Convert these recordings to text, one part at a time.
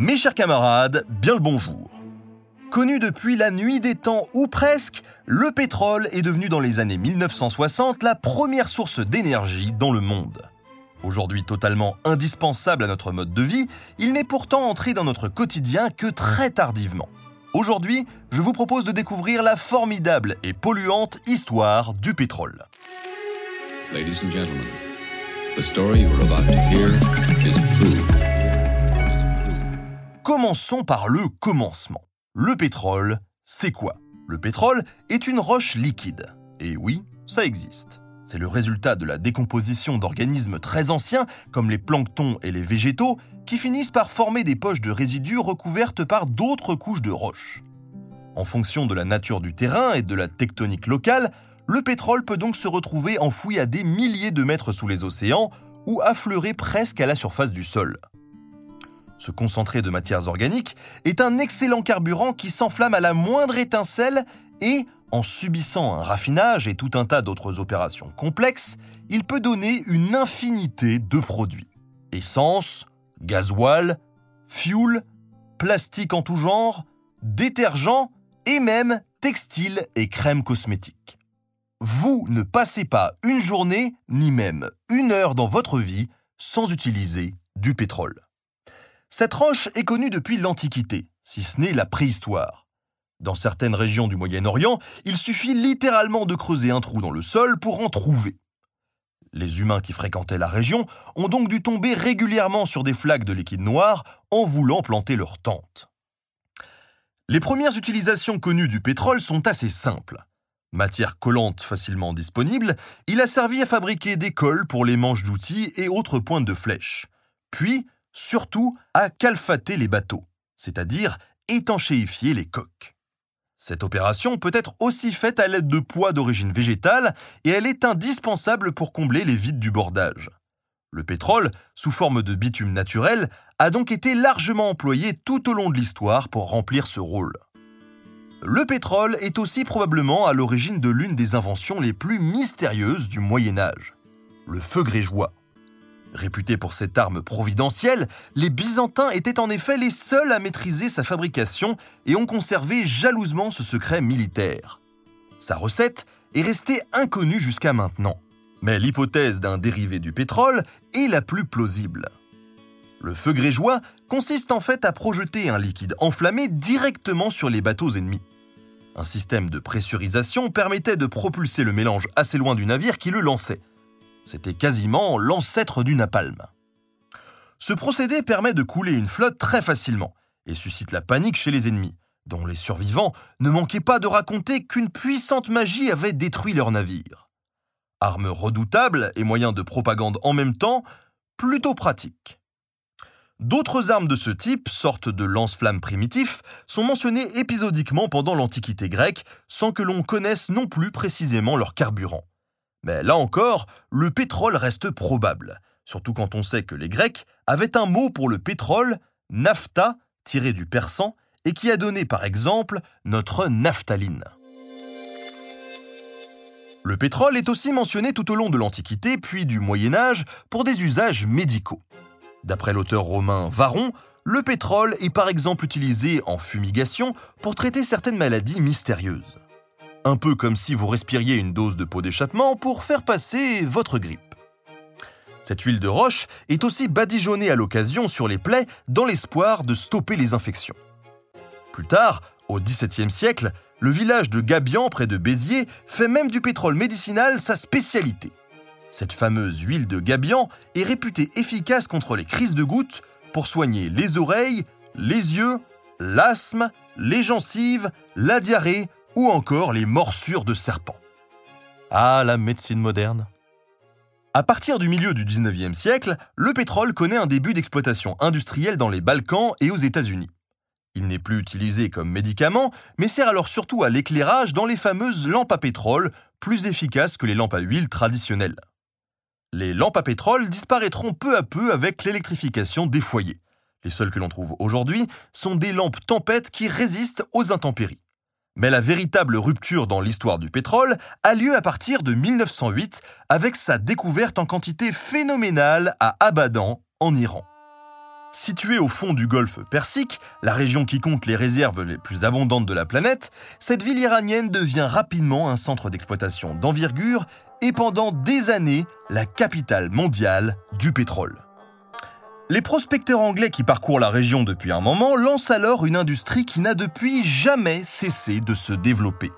Mes chers camarades, bien le bonjour. Connu depuis la nuit des temps ou presque, le pétrole est devenu dans les années 1960 la première source d'énergie dans le monde. Aujourd'hui totalement indispensable à notre mode de vie, il n'est pourtant entré dans notre quotidien que très tardivement. Aujourd'hui, je vous propose de découvrir la formidable et polluante histoire du pétrole. Ladies and gentlemen, the story you're about to hear is true. Commençons par le commencement. Le pétrole, c'est quoi? Le pétrole est une roche liquide. Et oui, ça existe. C'est le résultat de la décomposition d'organismes très anciens, comme les planctons et les végétaux, qui finissent par former des poches de résidus recouvertes par d'autres couches de roches. En fonction de la nature du terrain et de la tectonique locale, le pétrole peut donc se retrouver enfoui à des milliers de mètres sous les océans ou affleurer presque à la surface du sol. Ce concentré de matières organiques est un excellent carburant qui s'enflamme à la moindre étincelle et, en subissant un raffinage et tout un tas d'autres opérations complexes, il peut donner une infinité de produits. Essence, gasoil, fuel, plastique en tout genre, détergents et même textiles et crèmes cosmétiques. Vous ne passez pas une journée, ni même une heure dans votre vie sans utiliser du pétrole. Cette roche est connue depuis l'Antiquité, si ce n'est la préhistoire. Dans certaines régions du Moyen-Orient, il suffit littéralement de creuser un trou dans le sol pour en trouver. Les humains qui fréquentaient la région ont donc dû tomber régulièrement sur des flaques de liquide noir en voulant planter leur tente. Les premières utilisations connues du pétrole sont assez simples. Matière collante facilement disponible, il a servi à fabriquer des cols pour les manches d'outils et autres pointes de flèches. Puis, surtout, à calfater les bateaux, c'est-à-dire étanchéifier les coques. Cette opération peut être aussi faite à l'aide de poids d'origine végétale et elle est indispensable pour combler les vides du bordage. Le pétrole, sous forme de bitume naturel, a donc été largement employé tout au long de l'histoire pour remplir ce rôle. Le pétrole est aussi probablement à l'origine de l'une des inventions les plus mystérieuses du Moyen Âge, le feu grégeois. Réputé pour cette arme providentielle, les Byzantins étaient en effet les seuls à maîtriser sa fabrication et ont conservé jalousement ce secret militaire. Sa recette est restée inconnue jusqu'à maintenant, mais l'hypothèse d'un dérivé du pétrole est la plus plausible. Le feu grégeois consiste en fait à projeter un liquide enflammé directement sur les bateaux ennemis. Un système de pressurisation permettait de propulser le mélange assez loin du navire qui le lançait. C'était quasiment l'ancêtre du napalm. Ce procédé permet de couler une flotte très facilement et suscite la panique chez les ennemis, dont les survivants ne manquaient pas de raconter qu'une puissante magie avait détruit leur navire. Arme redoutable et moyen de propagande en même temps, plutôt pratique. D'autres armes de ce type, sortes de lance-flammes primitifs, sont mentionnées épisodiquement pendant l'Antiquité grecque, sans que l'on connaisse non plus précisément leur carburant. Mais là encore, le pétrole reste probable, surtout quand on sait que les Grecs avaient un mot pour le pétrole, naphtha, tiré du persan, et qui a donné par exemple notre naphtaline. Le pétrole est aussi mentionné tout au long de l'Antiquité puis du Moyen Âge pour des usages médicaux. D'après l'auteur romain Varon, le pétrole est par exemple utilisé en fumigation pour traiter certaines maladies mystérieuses. Un peu comme si vous respiriez une dose de peau d'échappement pour faire passer votre grippe. Cette huile de roche est aussi badigeonnée à l'occasion sur les plaies dans l'espoir de stopper les infections. Plus tard, au XVIIe siècle, le village de Gabian près de Béziers fait même du pétrole médicinal sa spécialité. Cette fameuse huile de Gabian est réputée efficace contre les crises de gouttes pour soigner les oreilles, les yeux, l'asthme, les gencives, la diarrhée ou encore les morsures de serpents. Ah, la médecine moderne À partir du milieu du 19e siècle, le pétrole connaît un début d'exploitation industrielle dans les Balkans et aux États-Unis. Il n'est plus utilisé comme médicament, mais sert alors surtout à l'éclairage dans les fameuses lampes à pétrole, plus efficaces que les lampes à huile traditionnelles. Les lampes à pétrole disparaîtront peu à peu avec l'électrification des foyers. Les seules que l'on trouve aujourd'hui sont des lampes tempêtes qui résistent aux intempéries. Mais la véritable rupture dans l'histoire du pétrole a lieu à partir de 1908 avec sa découverte en quantité phénoménale à Abadan, en Iran. Située au fond du golfe Persique, la région qui compte les réserves les plus abondantes de la planète, cette ville iranienne devient rapidement un centre d'exploitation d'envergure et pendant des années la capitale mondiale du pétrole. Les prospecteurs anglais qui parcourent la région depuis un moment lancent alors une industrie qui n'a depuis jamais cessé de se développer.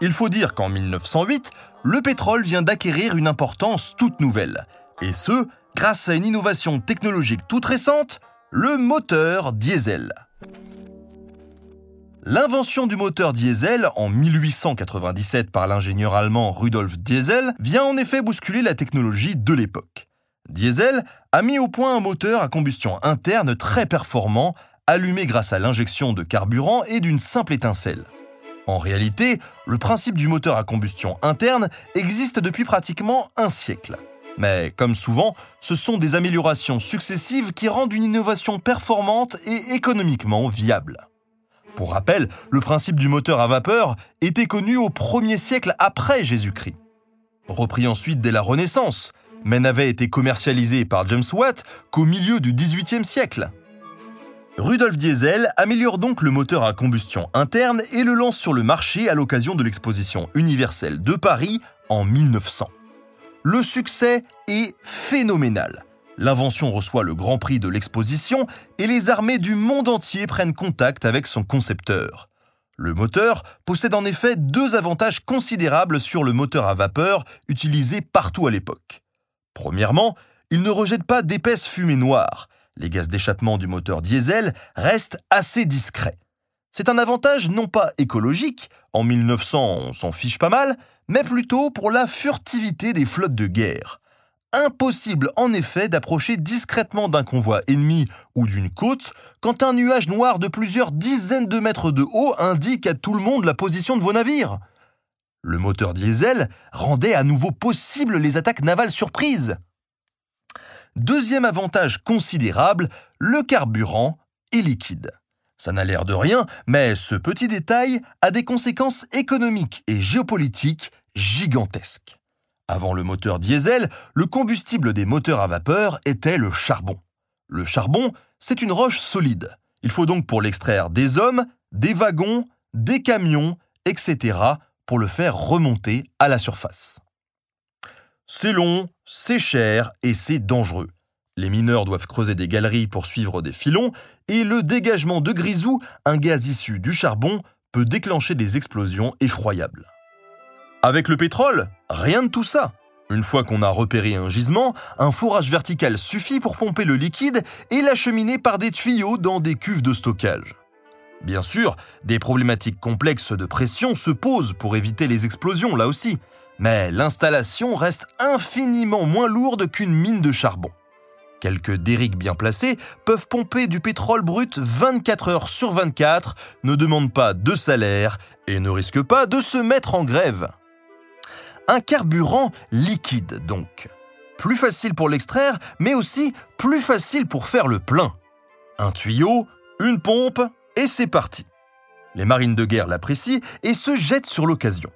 Il faut dire qu'en 1908, le pétrole vient d'acquérir une importance toute nouvelle, et ce, grâce à une innovation technologique toute récente, le moteur diesel. L'invention du moteur diesel en 1897 par l'ingénieur allemand Rudolf Diesel vient en effet bousculer la technologie de l'époque. Diesel a mis au point un moteur à combustion interne très performant, allumé grâce à l'injection de carburant et d'une simple étincelle. En réalité, le principe du moteur à combustion interne existe depuis pratiquement un siècle. Mais comme souvent, ce sont des améliorations successives qui rendent une innovation performante et économiquement viable. Pour rappel, le principe du moteur à vapeur était connu au 1er siècle après Jésus-Christ. Repris ensuite dès la Renaissance, mais n'avait été commercialisé par James Watt qu'au milieu du XVIIIe siècle. Rudolf Diesel améliore donc le moteur à combustion interne et le lance sur le marché à l'occasion de l'exposition universelle de Paris en 1900. Le succès est phénoménal. L'invention reçoit le grand prix de l'exposition et les armées du monde entier prennent contact avec son concepteur. Le moteur possède en effet deux avantages considérables sur le moteur à vapeur utilisé partout à l'époque. Premièrement, il ne rejette pas d'épaisses fumées noires. Les gaz d'échappement du moteur diesel restent assez discrets. C'est un avantage non pas écologique, en 1900 on s'en fiche pas mal, mais plutôt pour la furtivité des flottes de guerre. Impossible en effet d'approcher discrètement d'un convoi ennemi ou d'une côte quand un nuage noir de plusieurs dizaines de mètres de haut indique à tout le monde la position de vos navires. Le moteur diesel rendait à nouveau possible les attaques navales surprises. Deuxième avantage considérable, le carburant est liquide. Ça n'a l'air de rien, mais ce petit détail a des conséquences économiques et géopolitiques gigantesques. Avant le moteur diesel, le combustible des moteurs à vapeur était le charbon. Le charbon, c'est une roche solide. Il faut donc pour l'extraire des hommes, des wagons, des camions, etc pour le faire remonter à la surface. C'est long, c'est cher et c'est dangereux. Les mineurs doivent creuser des galeries pour suivre des filons et le dégagement de grisou, un gaz issu du charbon, peut déclencher des explosions effroyables. Avec le pétrole, rien de tout ça. Une fois qu'on a repéré un gisement, un fourrage vertical suffit pour pomper le liquide et l'acheminer par des tuyaux dans des cuves de stockage. Bien sûr, des problématiques complexes de pression se posent pour éviter les explosions là aussi, mais l'installation reste infiniment moins lourde qu'une mine de charbon. Quelques dériques bien placées peuvent pomper du pétrole brut 24 heures sur 24, ne demandent pas de salaire et ne risquent pas de se mettre en grève. Un carburant liquide donc. Plus facile pour l'extraire, mais aussi plus facile pour faire le plein. Un tuyau, une pompe, et c'est parti. Les marines de guerre l'apprécient et se jettent sur l'occasion.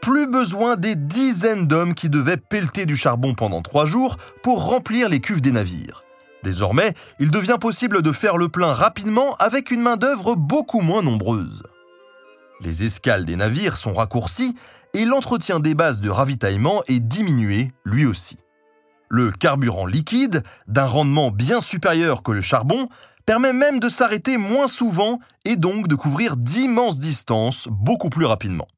Plus besoin des dizaines d'hommes qui devaient pelleter du charbon pendant trois jours pour remplir les cuves des navires. Désormais, il devient possible de faire le plein rapidement avec une main-d'œuvre beaucoup moins nombreuse. Les escales des navires sont raccourcies et l'entretien des bases de ravitaillement est diminué lui aussi. Le carburant liquide, d'un rendement bien supérieur que le charbon, permet même de s'arrêter moins souvent et donc de couvrir d'immenses distances beaucoup plus rapidement.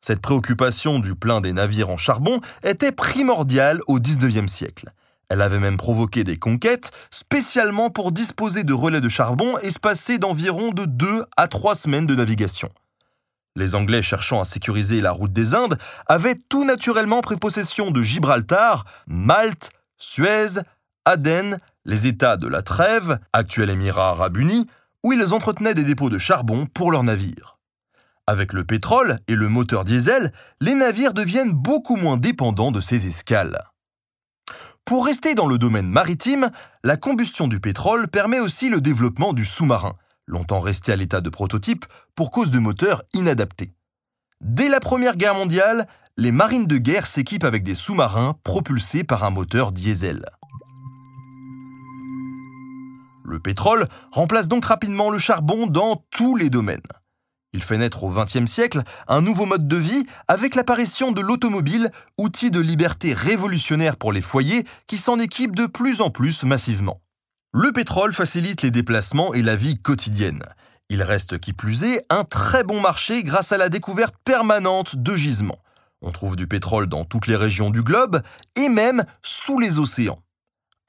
Cette préoccupation du plein des navires en charbon était primordiale au XIXe siècle. Elle avait même provoqué des conquêtes spécialement pour disposer de relais de charbon espacés d'environ de 2 à 3 semaines de navigation. Les Anglais cherchant à sécuriser la route des Indes avaient tout naturellement pris possession de Gibraltar, Malte, Suez, Aden, les États de la Trêve, actuel Émirat arabe uni, où ils entretenaient des dépôts de charbon pour leurs navires. Avec le pétrole et le moteur diesel, les navires deviennent beaucoup moins dépendants de ces escales. Pour rester dans le domaine maritime, la combustion du pétrole permet aussi le développement du sous-marin, longtemps resté à l'état de prototype pour cause de moteurs inadaptés. Dès la Première Guerre mondiale, les marines de guerre s'équipent avec des sous-marins propulsés par un moteur diesel. Le pétrole remplace donc rapidement le charbon dans tous les domaines. Il fait naître au XXe siècle un nouveau mode de vie avec l'apparition de l'automobile, outil de liberté révolutionnaire pour les foyers qui s'en équipent de plus en plus massivement. Le pétrole facilite les déplacements et la vie quotidienne. Il reste qui plus est un très bon marché grâce à la découverte permanente de gisements. On trouve du pétrole dans toutes les régions du globe et même sous les océans.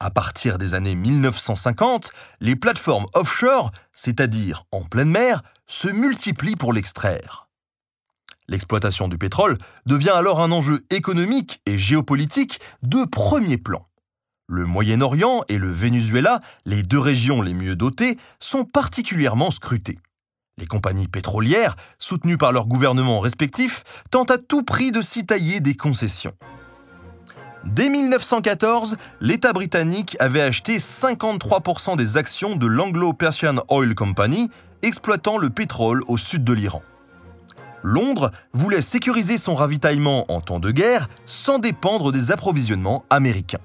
À partir des années 1950, les plateformes offshore, c'est-à-dire en pleine mer, se multiplient pour l'extraire. L'exploitation du pétrole devient alors un enjeu économique et géopolitique de premier plan. Le Moyen-Orient et le Venezuela, les deux régions les mieux dotées, sont particulièrement scrutées. Les compagnies pétrolières, soutenues par leurs gouvernements respectifs, tentent à tout prix de s'y tailler des concessions. Dès 1914, l'État britannique avait acheté 53% des actions de l'Anglo-Persian Oil Company, exploitant le pétrole au sud de l'Iran. Londres voulait sécuriser son ravitaillement en temps de guerre sans dépendre des approvisionnements américains.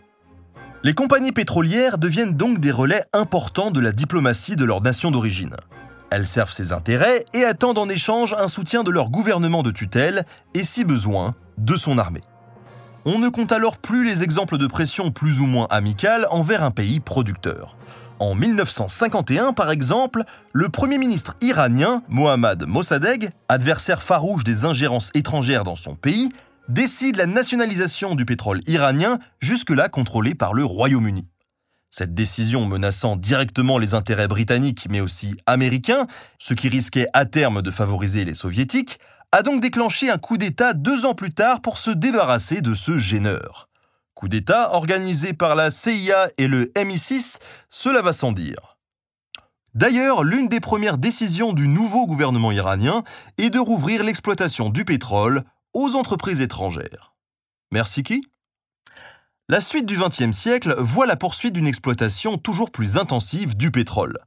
Les compagnies pétrolières deviennent donc des relais importants de la diplomatie de leur nation d'origine. Elles servent ses intérêts et attendent en échange un soutien de leur gouvernement de tutelle et, si besoin, de son armée on ne compte alors plus les exemples de pression plus ou moins amicales envers un pays producteur. En 1951, par exemple, le Premier ministre iranien, Mohammad Mossadegh, adversaire farouche des ingérences étrangères dans son pays, décide la nationalisation du pétrole iranien, jusque-là contrôlé par le Royaume-Uni. Cette décision menaçant directement les intérêts britanniques mais aussi américains, ce qui risquait à terme de favoriser les soviétiques, a donc déclenché un coup d'État deux ans plus tard pour se débarrasser de ce gêneur. Coup d'État organisé par la CIA et le MI6, cela va sans dire. D'ailleurs, l'une des premières décisions du nouveau gouvernement iranien est de rouvrir l'exploitation du pétrole aux entreprises étrangères. Merci qui? La suite du XXe siècle voit la poursuite d'une exploitation toujours plus intensive du pétrole.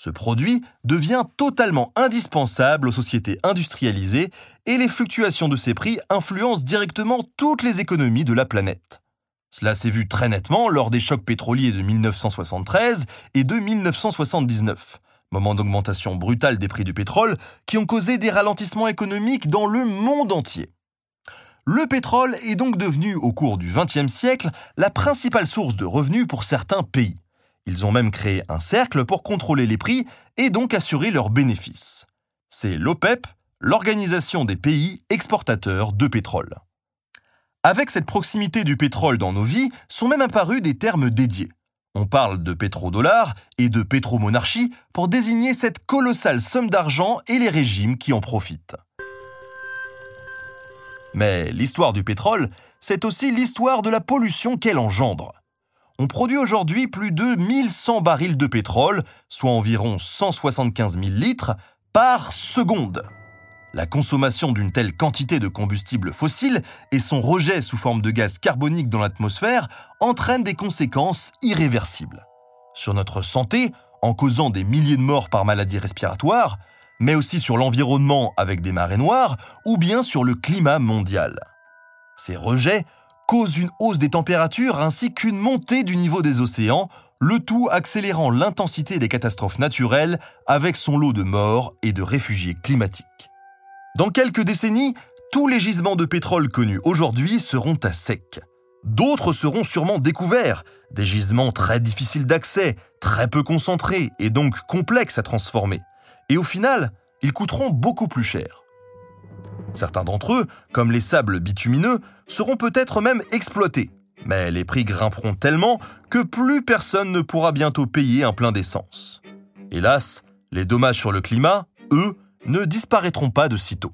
Ce produit devient totalement indispensable aux sociétés industrialisées et les fluctuations de ses prix influencent directement toutes les économies de la planète. Cela s'est vu très nettement lors des chocs pétroliers de 1973 et de 1979, moment d'augmentation brutale des prix du pétrole qui ont causé des ralentissements économiques dans le monde entier. Le pétrole est donc devenu, au cours du XXe siècle, la principale source de revenus pour certains pays. Ils ont même créé un cercle pour contrôler les prix et donc assurer leurs bénéfices. C'est l'OPEP, l'Organisation des pays exportateurs de pétrole. Avec cette proximité du pétrole dans nos vies, sont même apparus des termes dédiés. On parle de pétrodollar et de pétromonarchie pour désigner cette colossale somme d'argent et les régimes qui en profitent. Mais l'histoire du pétrole, c'est aussi l'histoire de la pollution qu'elle engendre on produit aujourd'hui plus de 1100 barils de pétrole, soit environ 175 000 litres, par seconde. La consommation d'une telle quantité de combustible fossile et son rejet sous forme de gaz carbonique dans l'atmosphère entraînent des conséquences irréversibles. Sur notre santé, en causant des milliers de morts par maladie respiratoire, mais aussi sur l'environnement avec des marées noires, ou bien sur le climat mondial. Ces rejets cause une hausse des températures ainsi qu'une montée du niveau des océans, le tout accélérant l'intensité des catastrophes naturelles avec son lot de morts et de réfugiés climatiques. Dans quelques décennies, tous les gisements de pétrole connus aujourd'hui seront à sec. D'autres seront sûrement découverts, des gisements très difficiles d'accès, très peu concentrés et donc complexes à transformer. Et au final, ils coûteront beaucoup plus cher. Certains d'entre eux, comme les sables bitumineux, seront peut-être même exploités. Mais les prix grimperont tellement que plus personne ne pourra bientôt payer un plein d'essence. Hélas, les dommages sur le climat, eux, ne disparaîtront pas de sitôt.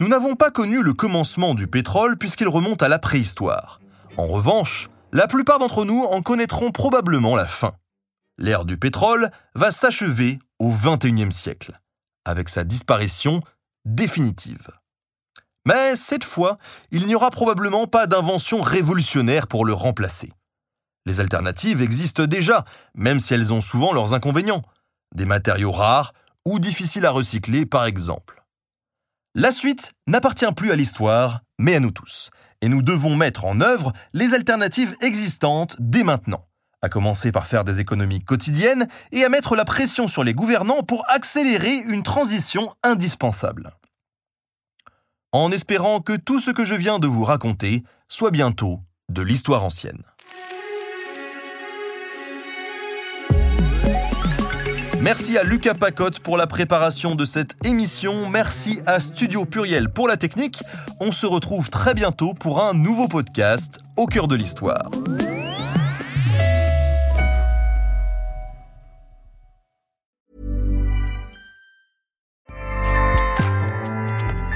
Nous n'avons pas connu le commencement du pétrole puisqu'il remonte à la préhistoire. En revanche, la plupart d'entre nous en connaîtront probablement la fin. L'ère du pétrole va s'achever au XXIe siècle, avec sa disparition définitive. Mais cette fois, il n'y aura probablement pas d'invention révolutionnaire pour le remplacer. Les alternatives existent déjà, même si elles ont souvent leurs inconvénients. Des matériaux rares ou difficiles à recycler, par exemple. La suite n'appartient plus à l'histoire, mais à nous tous. Et nous devons mettre en œuvre les alternatives existantes dès maintenant. À commencer par faire des économies quotidiennes et à mettre la pression sur les gouvernants pour accélérer une transition indispensable. En espérant que tout ce que je viens de vous raconter soit bientôt de l'histoire ancienne. Merci à Lucas Pacotte pour la préparation de cette émission. Merci à Studio Pluriel pour la technique. On se retrouve très bientôt pour un nouveau podcast au cœur de l'histoire.